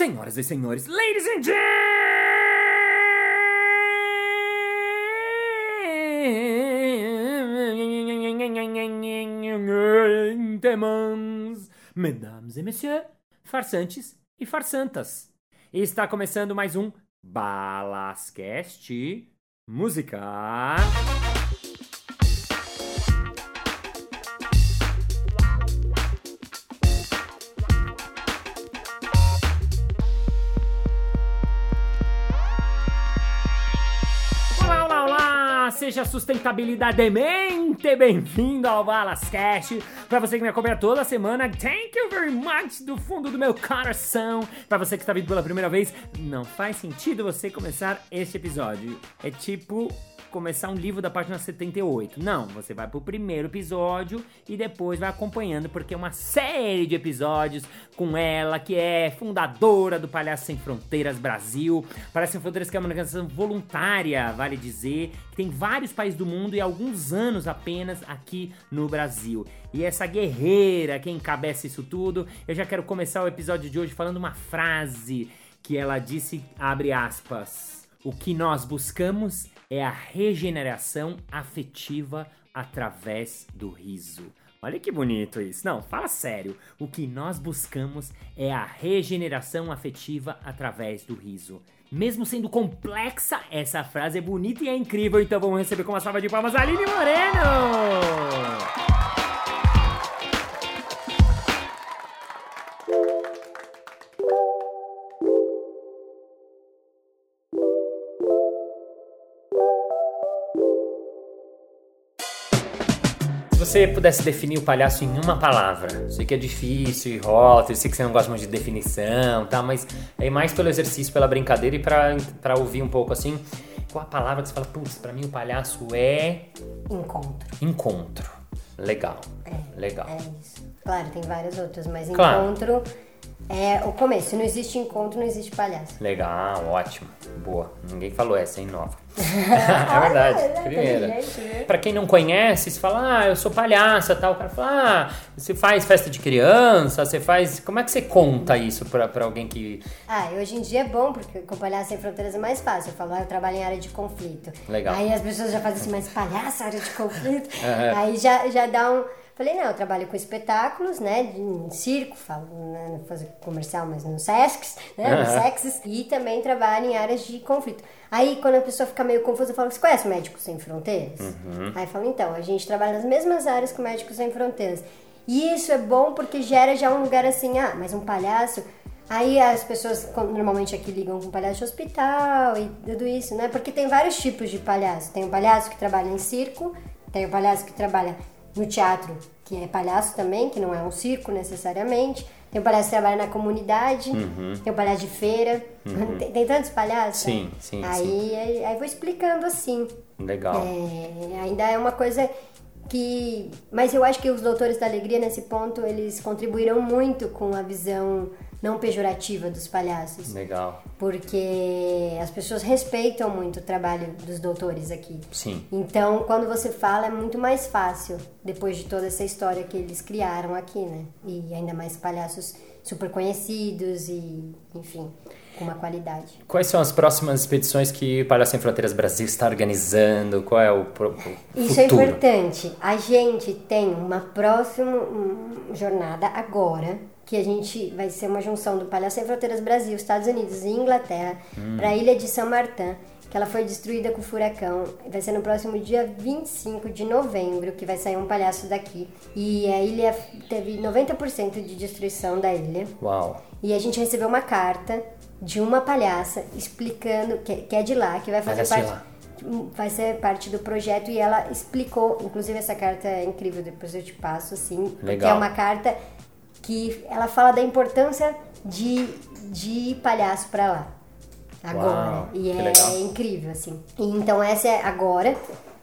Senhoras e senhores, ladies and gentlemen, mesdames et messieurs, farsantes e farsantas. Está começando mais um Balascast Música. Seja sustentabilidademente bem-vindo ao Balascast. Para você que me acompanha toda semana, thank you very much do fundo do meu coração. Para você que está vindo pela primeira vez, não faz sentido você começar este episódio. É tipo começar um livro da página 78. Não, você vai pro primeiro episódio e depois vai acompanhando, porque é uma série de episódios com ela, que é fundadora do Palhaço Sem Fronteiras Brasil. Palhaço Sem Fronteiras que é uma organização voluntária, vale dizer, que tem vários países do mundo e alguns anos apenas aqui no Brasil. E essa guerreira que encabeça isso tudo, eu já quero começar o episódio de hoje falando uma frase que ela disse, abre aspas, o que nós buscamos é a regeneração afetiva através do riso. Olha que bonito isso. Não, fala sério. O que nós buscamos é a regeneração afetiva através do riso. Mesmo sendo complexa, essa frase é bonita e é incrível. Então vamos receber com uma salva de palmas Aline Moreno! Você pudesse definir o palhaço em uma palavra, sei que é difícil e rota, eu sei que você não gosta muito de definição, tá? Mas é mais pelo exercício, pela brincadeira e pra, pra ouvir um pouco assim. Qual a palavra que você fala, putz, pra mim o palhaço é Encontro. encontro. Legal. É, Legal. É isso. Claro, tem várias outras, mas Claro. encontro é o começo. Não existe encontro, não existe palhaço. Legal, ótimo. Boa. Ninguém falou essa, hein, nova. é verdade. Olha, Primeira. né? Pra quem não conhece, você fala, ah, eu sou palhaça, tal. O cara fala, ah, você faz festa de criança, você faz. Como é que você conta isso pra, pra alguém que. Ah, hoje em dia é bom, porque com Palhaço Sem Fronteiras é mais fácil. Eu falo, ah, eu trabalho em área de conflito. Legal. Aí as pessoas já fazem assim, mas palhaço, área de conflito? Aham. Aí já, já dá um... Falei, não, eu trabalho com espetáculos, né, de- em circo, falo, né, fazer comercial, mas no Sescs, né, no Aham. Sexes, e também trabalho em áreas de conflito. Aí, quando a pessoa fica meio confusa, eu falo, você conhece Médicos Sem Fronteiras? Uhum. Aí eu falo, então, a gente trabalha nas mesmas áreas que o Médicos Sem Fronteiras. E isso é bom porque gera já um lugar assim, ah, mas um palhaço... Aí as pessoas normalmente aqui ligam com palhaço de hospital e tudo isso, né? Porque tem vários tipos de palhaço. Tem o palhaço que trabalha em circo, tem o palhaço que trabalha no teatro, que é palhaço também, que não é um circo necessariamente. Tem o palhaço que trabalha na comunidade, tem o palhaço de feira. Tem, tem tantos palhaços. Sim, né? sim, aí, aí, aí vou explicando assim. Legal. É, ainda é uma coisa que. Mas eu acho que os Doutores da Alegria, nesse ponto, eles contribuíram muito com a visão não pejorativa dos palhaços. Legal. Porque as pessoas respeitam muito o trabalho dos doutores aqui. Sim. Então, quando você fala, é muito mais fácil, depois de toda essa história que eles criaram aqui, né? E ainda mais palhaços super conhecidos e, enfim, com uma qualidade. Quais são as próximas expedições que o Palhaço Sem Fronteiras Brasil está organizando? Qual é o, pro- o Isso é futuro? importante. A gente tem uma próxima jornada agora, que a gente vai ser uma junção do Palhaço Sem Fronteiras Brasil, Estados Unidos e Inglaterra, para a ilha de São Martin, que ela foi destruída com furacão. Vai ser no próximo dia 25 de novembro que vai sair um palhaço daqui. E a ilha teve 90% de destruição da ilha. Uau. E a gente recebeu uma carta de uma palhaça explicando, que, que é de lá, que vai fazer de parte vai ser parte do projeto e ela explicou, inclusive essa carta é incrível, depois eu te passo assim, porque Legal. é uma carta que ela fala da importância de, de ir palhaço pra lá. Agora. Uau, e é legal. incrível, assim. E então essa é agora.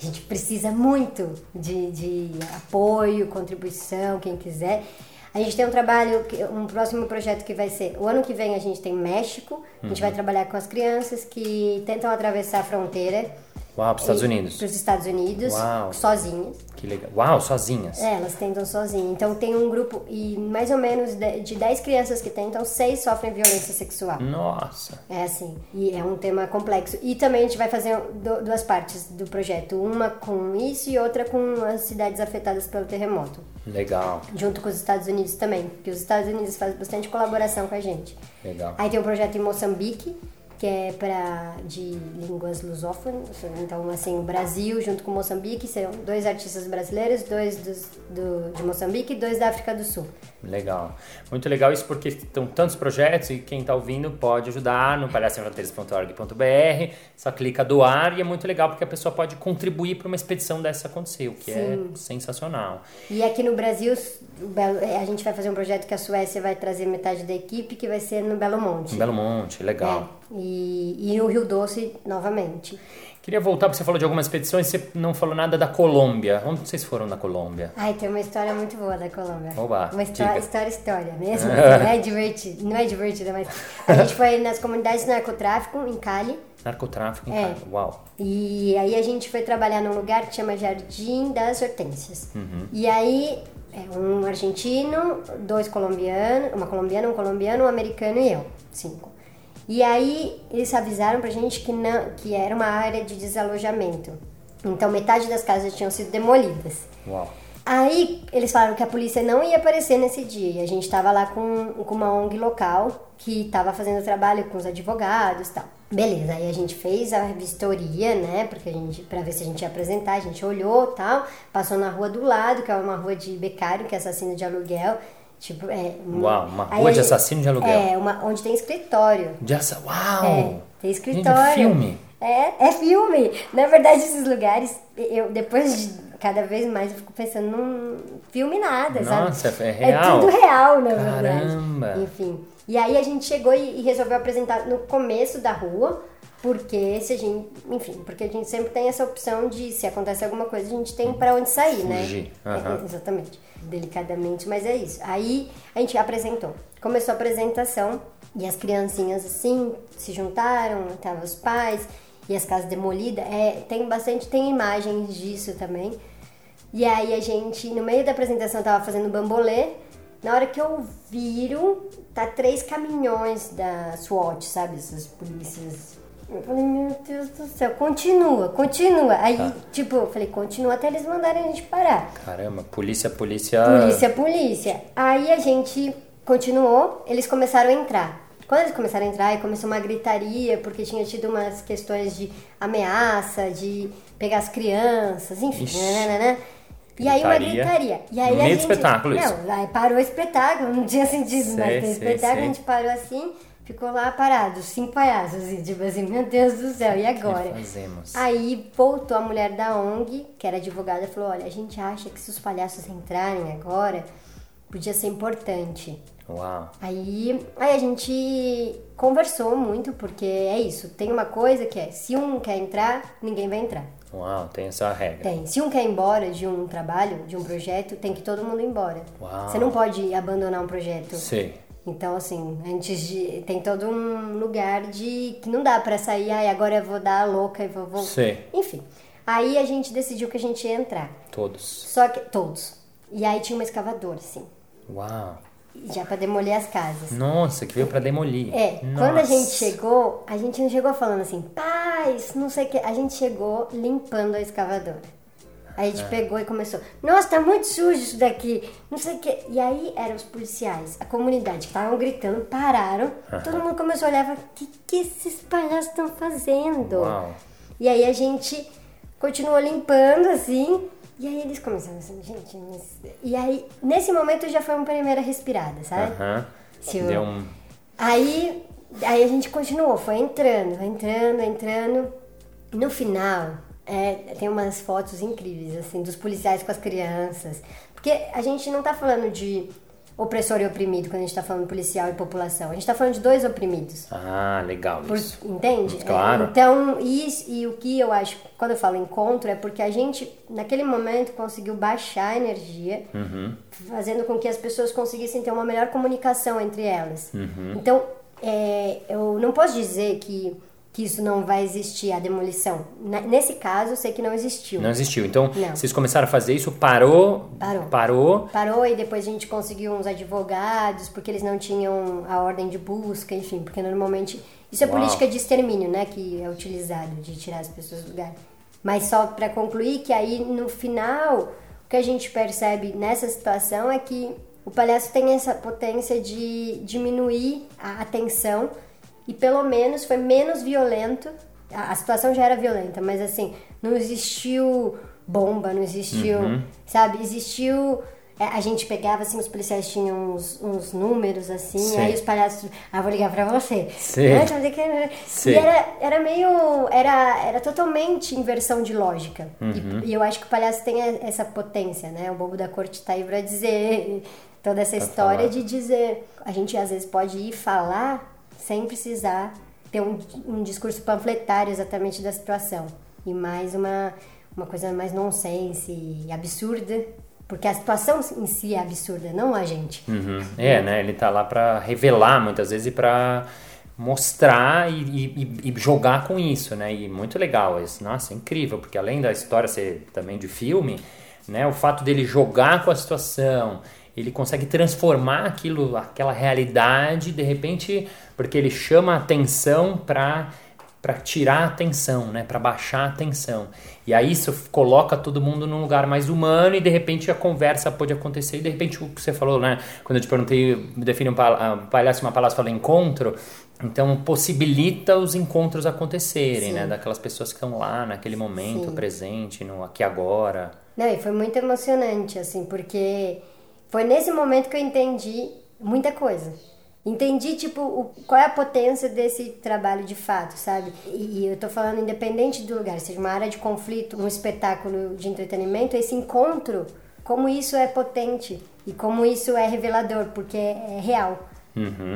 A gente precisa muito de, de apoio, contribuição, quem quiser. A gente tem um trabalho, um próximo projeto que vai ser. O ano que vem a gente tem México. A gente vai Uhum. trabalhar com as crianças que tentam atravessar a fronteira Uau, para os Estados Unidos. Para os Estados Unidos, Uau. sozinhas. Que legal. Uau, sozinhas. É, elas tentam sozinhas. Então tem um grupo, e mais ou menos de, de 10 crianças que tentam, 6 sofrem violência sexual. Nossa. É assim, e é um tema complexo. E também a gente vai fazer du- duas partes do projeto, uma com isso e outra com as cidades afetadas pelo terremoto, Legal. junto com os Estados Unidos também, porque os Estados Unidos fazem bastante colaboração com a gente. Legal. Aí tem um projeto em Moçambique, que é para de línguas lusófonas, então assim, o Brasil junto com Moçambique serão dois artistas brasileiros, dois dos, do, de Moçambique e dois da África do Sul. Legal. Muito legal isso porque estão tantos projetos e quem está ouvindo pode ajudar no palhaçofronteiras.org.br. Só clica doar e é muito legal porque a pessoa pode contribuir para uma expedição dessa acontecer, o que é sensacional. E aqui no Brasil, é, a gente vai fazer um projeto que a Suécia vai trazer metade da equipe, que vai ser no Belo Monte. Belo Monte, legal. É, e, e no Rio Doce novamente. Queria voltar, porque você falou de algumas expedições, você não falou nada da Colômbia. Onde vocês foram na Colômbia? Ai, tem uma história muito boa da Colômbia. Oba, uma história, história, história mesmo. não é divertido, não é divertida, mas a gente foi nas comunidades de narcotráfico em Cali. Narcotráfico em É. Cali. Uau. E aí a gente foi trabalhar num lugar que chama Jardim das Hortênsias. E aí é um argentino, dois colombianos, uma colombiana, um colombiano, um americano e eu, cinco. E aí eles avisaram pra gente que não, que era uma área de desalojamento. Então metade das casas tinham sido demolidas. Uau. Aí eles falaram que a polícia não ia aparecer nesse dia. E a gente tava lá com, com uma ONG local que tava fazendo trabalho com os advogados e tal. Beleza, aí a gente fez a vistoria, né? Porque a gente, pra ver se a gente ia apresentar, a gente olhou tal, passou na rua do lado, que é uma rua de becário, que é assassino de aluguel. Tipo, é. Uau, uma rua de gente- assassino de aluguel. É, uma, onde tem escritório. De assa... Uau! É, tem Gente, escritório. é filme. É, é filme. Na verdade, esses lugares, eu depois de cada vez mais eu fico pensando num filme nada, sabe? Nossa, é real. É tudo real, na Caramba. verdade. Enfim. E aí a gente chegou e, e resolveu apresentar no começo da rua, porque se a gente, enfim, porque a gente sempre tem essa opção de se acontece alguma coisa, a gente tem pra onde sair, né? Fugir. É, Aham. é, exatamente. Delicadamente, mas é isso. Aí a gente apresentou. Começou a apresentação e as criancinhas assim se juntaram, estavam os pais e as casas demolidas. É, tem bastante, tem imagens disso também. E aí a gente, no meio da apresentação, tava fazendo bambolê. Na hora que eu viro, tá três caminhões da SWAT, sabe? Essas polícias. Eu falei, meu Deus do céu, continua, continua. Aí, tipo, eu falei, continua até eles mandarem a gente parar. Caramba, polícia, polícia. Polícia, polícia. Aí a gente continuou, eles começaram a entrar. Quando eles começaram a entrar, aí começou uma gritaria, porque tinha tido umas questões de ameaça, de pegar as crianças, enfim, Ixi. né, E aí uma Gritaria. E aí No a meio do gente, espetáculo, isso? Não, aí parou o espetáculo, não tinha sentido Sei, ter sei, espetáculo, sei. a gente parou assim, ficou lá parado, cinco palhaços, e tipo assim, meu Deus do céu, e agora? que fazemos? Aí voltou a mulher da ONG, que era advogada, e falou: Olha, a gente acha que se os palhaços entrarem agora, podia ser importante. Uau. Aí, aí a gente conversou muito, porque é isso: tem uma coisa que é: se um quer entrar, ninguém vai entrar. Uau, tem essa regra. Tem. Se um quer ir embora de um trabalho, de um projeto, tem que todo mundo ir embora. Uau. Você não pode abandonar um projeto. Sei. Então, assim, antes de. Tem todo um lugar de. que não dá pra sair, ai, agora eu vou dar a louca e vou. vou... Sei. Enfim. Aí a gente decidiu que a gente ia entrar. Todos. Só que. Todos. E aí tinha uma escavadora, assim. Uau. Já pra demolir as casas. Nossa, que veio pra demolir. É, Nossa. quando a gente chegou, a gente não chegou falando assim, paz, não sei o que. A gente chegou limpando a escavadora. Aí a É. gente pegou e começou, nossa, tá muito sujo isso daqui, não sei o que. E aí eram os policiais, a comunidade, que estavam gritando, pararam, todo mundo começou a olhar e o que, que esses palhaços estão fazendo? Uau. E aí a gente continuou limpando assim. E aí eles começaram assim, gente, mas... E aí, nesse momento já foi uma primeira respirada, sabe? Aham. Se eu- Deu um. Aí, aí a gente continuou, foi entrando, entrando, entrando. No final, é, tem umas fotos incríveis, assim, dos policiais com as crianças. Porque a gente não tá falando de opressor e oprimido quando a gente tá falando policial e população. A gente tá falando de dois oprimidos. Ah, legal Por- isso. entende? Claro. É, então, isso, e o que eu acho, quando eu falo encontro, é porque a gente, naquele momento, conseguiu baixar a energia, Uhum. fazendo com que as pessoas conseguissem ter uma melhor comunicação entre elas. Uhum. Então, é, eu não posso dizer que que isso não vai existir, a demolição. Nesse caso, eu sei que não existiu. Não existiu. Então, Não. vocês começaram a fazer isso, parou, Parou. parou. Parou e depois a gente conseguiu uns advogados, porque eles não tinham a ordem de busca, enfim, porque normalmente. Isso é Uau. política de extermínio, né? Que é utilizado, de tirar as pessoas do lugar. Mas só para concluir que aí no final, o que a gente percebe nessa situação é que o palhaço tem essa potência de diminuir a atenção e pelo menos foi menos violento. A, a situação já era violenta, mas assim, não existiu bomba, não existiu, sabe? Existiu. é, a gente pegava assim, os policiais tinham uns, uns números assim, Sim. aí os palhaços, ah, vou ligar pra você. Sim. Sim. E era, era meio. Era, era totalmente inversão de lógica. Uhum. E, e eu acho que o palhaço tem essa potência, né? O bobo da corte tá aí pra dizer toda essa Pra história falar. de dizer. A gente às vezes pode ir falar sem precisar ter um, um discurso panfletário exatamente da situação. E mais uma, uma coisa mais nonsense e absurda. Porque a situação em si é absurda, não a gente. Uhum. É, né? Ele tá lá pra revelar muitas vezes e pra mostrar e, e- e jogar com isso, né? E muito legal isso. Nossa, incrível, porque além da história ser também de filme, né? O fato dele jogar com a situação, ele consegue transformar aquilo, aquela realidade, de repente, porque ele chama a atenção pra para tirar a atenção, né, para baixar a atenção. E aí isso coloca todo mundo num lugar mais humano e de repente a conversa pode acontecer e de repente o que você falou, né, quando eu te perguntei, define um pal- palhaço uma palavra, falei encontro, então possibilita os encontros acontecerem, Sim. né, daquelas pessoas que estão lá naquele momento Sim. presente, no aqui agora. Não, e foi muito emocionante, assim, porque foi nesse momento que eu entendi muita coisa. Entendi, tipo, o- qual é a potência desse trabalho de fato, sabe? E, e eu tô falando independente do lugar, seja uma área de conflito, um espetáculo de entretenimento, esse encontro, como isso é potente e como isso é revelador, porque é real.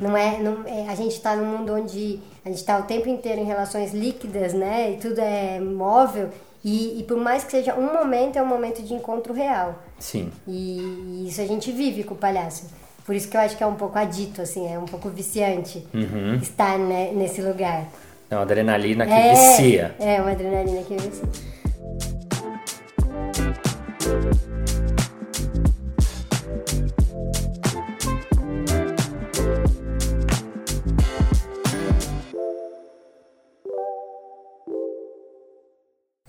Não é, não, é- a gente está num mundo onde a gente está o tempo inteiro em relações líquidas, né? E tudo é móvel. E, e por mais que seja um momento, é um momento de encontro real. Sim. E, isso a gente vive com o palhaço. Por isso que eu acho que é um pouco adito, assim, é um pouco viciante estar né, nesse lugar. É uma adrenalina que é, vicia. É, uma adrenalina que vicia.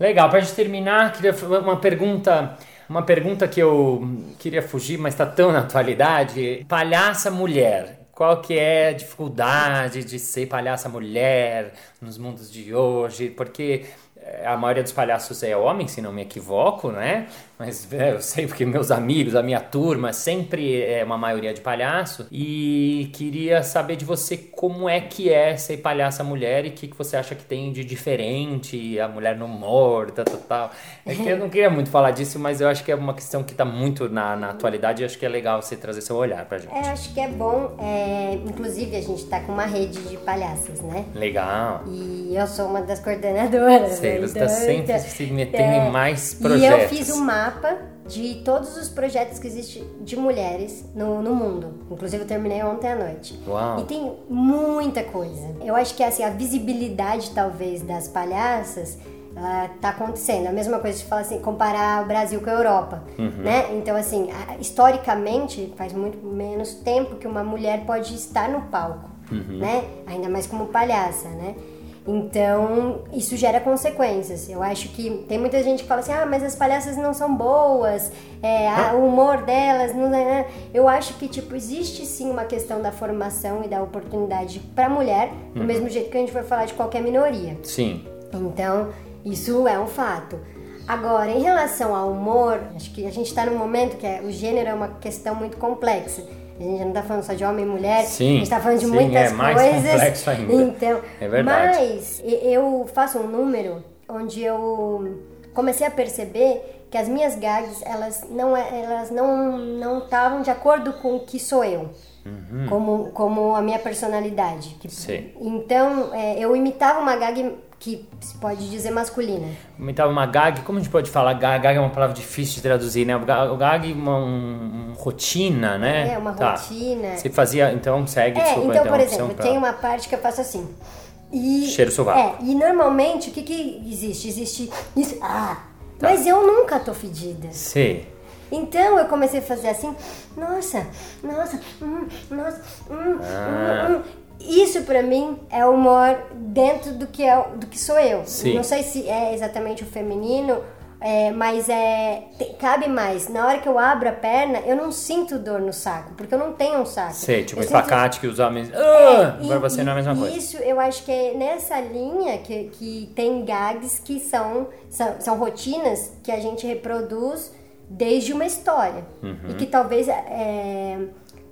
Legal, pra gente terminar, queria uma pergunta, uma pergunta que eu queria fugir, mas está tão na atualidade. Palhaça mulher. Qual que é a dificuldade de ser palhaça mulher nos mundos de hoje? Porque eh, a maioria dos palhaços é homem, se não me equivoco, né? Mas é, eu sei porque meus amigos, a minha turma, sempre é uma maioria de palhaço. E queria saber de você como é que é ser palhaça mulher e o que, que você acha que tem de diferente, a mulher no humor, tal, tal, tal. É que eu não queria muito falar disso, mas eu acho que é uma questão que está muito na, na atualidade e acho que é legal você trazer seu olhar pra gente. É, acho que é bom. é, inclusive, a gente tá com uma rede de palhaças, né? Legal. E eu sou uma das coordenadoras. Sei, né? você tá sempre então, se metendo em mais E eu projetos. fiz um mapa de todos os projetos que existem de mulheres no, no mundo. Inclusive, eu terminei ontem à noite. Uau. E tem muita coisa. Eu acho que assim, a visibilidade, talvez, das palhaças. ela tá acontecendo. A mesma coisa de falar assim, comparar o Brasil com a Europa, Uhum. né? Então, assim, historicamente, faz muito menos tempo que uma mulher pode estar no palco, Uhum. né? Ainda mais como palhaça, né? Então, isso gera consequências. Eu acho que tem muita gente que fala assim: ah, mas as palhaças não são boas, é, ah, o humor delas não é. né?" Eu acho que, tipo, existe sim uma questão da formação e da oportunidade pra mulher, do mesmo jeito que a gente vai falar de qualquer minoria. Sim. Então, isso é um fato. Agora, em relação ao humor, acho que a gente está num momento que é- o gênero é uma questão muito complexa. A gente não está falando só de homem e mulher, Sim, a gente está falando de sim, muitas é mais coisas. complexo ainda. Então, É verdade. mas eu faço um número onde eu comecei a perceber que as minhas gags, elas não é- elas não não estavam de acordo com o que sou eu. Como, como a minha personalidade. Uhum. Sim. Então, é, eu imitava uma gag que se pode dizer masculina. Imitava uma gag, como a gente pode falar? Gag, gag é uma palavra difícil de traduzir, né? O ga- o gag é uma um- rotina, né? É, uma Tá. rotina. Você fazia, então, segue, É, desculpa então, a por interrupção exemplo, pra- tem uma parte que eu faço assim. E, Cheiro sovaco. É, e normalmente o que, que existe? Existe isso. Ah, mas eu nunca tô fedida. Sim. Então eu comecei a fazer assim, nossa, nossa, hum, nossa, hum, Ah. hum, hum. Isso pra mim é humor dentro do que, é, do que sou eu. Sim. Não sei se é exatamente o feminino, é, mas é te- cabe mais. Na hora que eu abro a perna, eu não sinto dor no saco, porque eu não tenho um saco. Sei, tipo Eu o sinto- espacate que os homens. Ah! e- Agora você não é a mesma coisa. Isso, eu acho que é nessa linha que, que tem gags que são, são, são rotinas que a gente reproduz desde uma história. Uhum. E que talvez, é,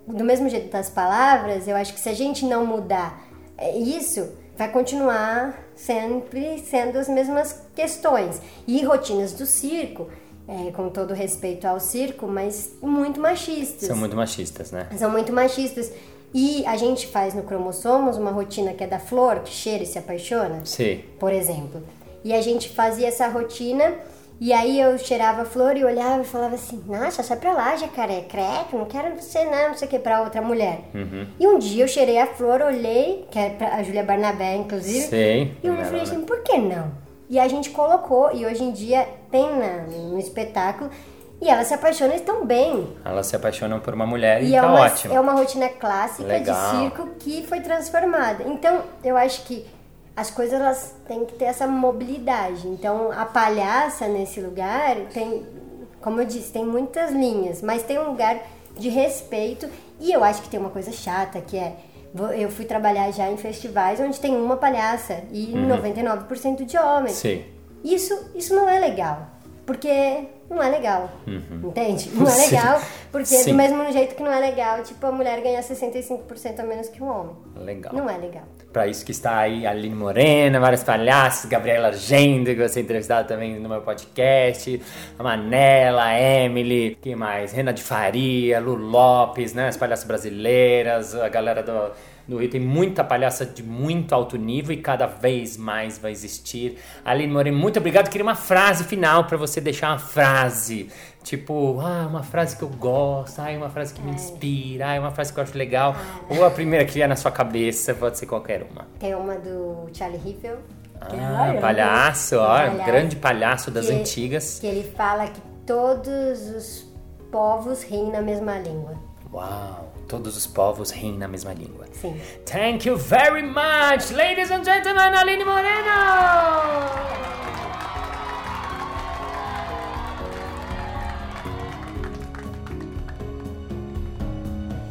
do mesmo jeito das palavras, eu acho que se a gente não mudar é, isso, vai continuar sempre sendo as mesmas questões. E rotinas do circo, é, com todo respeito ao circo, mas muito machistas São muito machistas, né? são muito machistas. E a gente faz no Cromossomos uma rotina que é da flor, que cheira e se apaixona, Sim. por exemplo. E a gente fazia essa rotina, e aí eu cheirava a flor e olhava e falava assim: Nossa, sai pra lá, jacaré, credo, não quero você não, não sei o que, pra outra mulher. Uhum. E um dia eu cheirei a flor, olhei, que é pra a Júlia Barnabé, inclusive, Sei. e eu falei assim: Por que não? E a gente colocou, e hoje em dia tem na, no espetáculo, e elas se apaixonam e estão bem. Elas se apaixonam por uma mulher e, E é tá uma, ótimo. é uma rotina clássica Legal. de circo que foi transformada. Então, eu acho que as coisas elas têm que ter essa mobilidade. Então, a palhaça nesse lugar tem, como eu disse, tem muitas linhas, mas tem um lugar de respeito. E eu acho que tem uma coisa chata que é eu fui trabalhar já em festivais onde tem uma palhaça e 99% de homens. Sim. Isso, isso não é legal. Porque não é legal. Entende? Não é Sim. legal. Porque Sim. do mesmo jeito que não é legal, tipo, a mulher ganhar 65% a menos que um homem. Legal. Não é legal. Pra isso que está aí Aline Morena, vários palhaços, Gabriela Argendo, que você entrevistado também no meu podcast, a Manela, a Emily, quem mais? Rena de Faria, Lu Lopes, né? As palhaças brasileiras, a galera do, do Rio. Tem muita palhaça de muito alto nível e cada vez mais vai existir. Aline Morena, muito obrigado. Queria uma frase final pra você deixar uma frase. Tipo, ah, uma frase que eu gosto, ah, uma frase que me inspira, ah, uma frase que eu acho legal. Ou a primeira que vier na sua cabeça, pode ser qualquer uma. Tem uma do Charlie Riffel. é- Ah, palhaço, ó, Palhaço. grande palhaço das Que- antigas. Que ele fala que todos os povos riem na mesma língua. Uau, todos os povos riem na mesma língua. Sim. Thank you very much, ladies and gentlemen, Aline Moreno!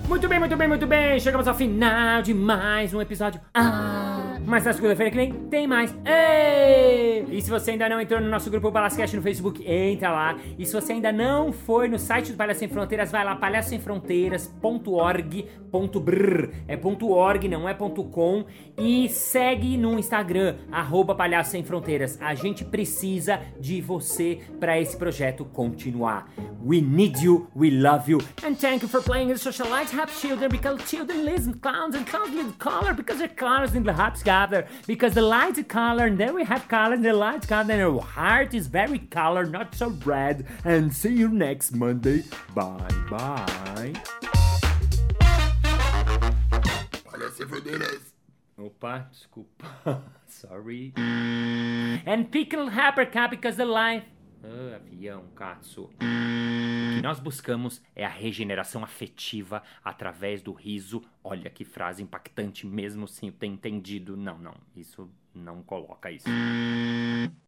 Muito bem, muito bem, muito bem. Chegamos ao final de mais um episódio. Ah, mas na segunda-feira que vem tem mais. Ei! E se você ainda não entrou no nosso grupo Balascast no Facebook, entra lá. E se você ainda não foi no site do Palhaço Sem Fronteiras, vai lá palhaçosemfronteiras.org.br. É .org, não é .com. E segue no Instagram, arroba Palhaço Sem Fronteiras. A gente precisa de você para esse projeto continuar. We need you, we love you, and thank you for playing in social light. Have children because children listen clowns and clowns live color because they're colors in the hearts gather. Because the light color and then we have color the light color and our heart is very color, not so red. And see you next Monday. Bye bye. Opa, desculpa. Sorry. And pickle hapercap because the life. Ah, avião, Katsu. O que nós buscamos é a regeneração afetiva através do riso. Olha que frase impactante, mesmo sem ter entendido. Não, não, isso não coloca isso.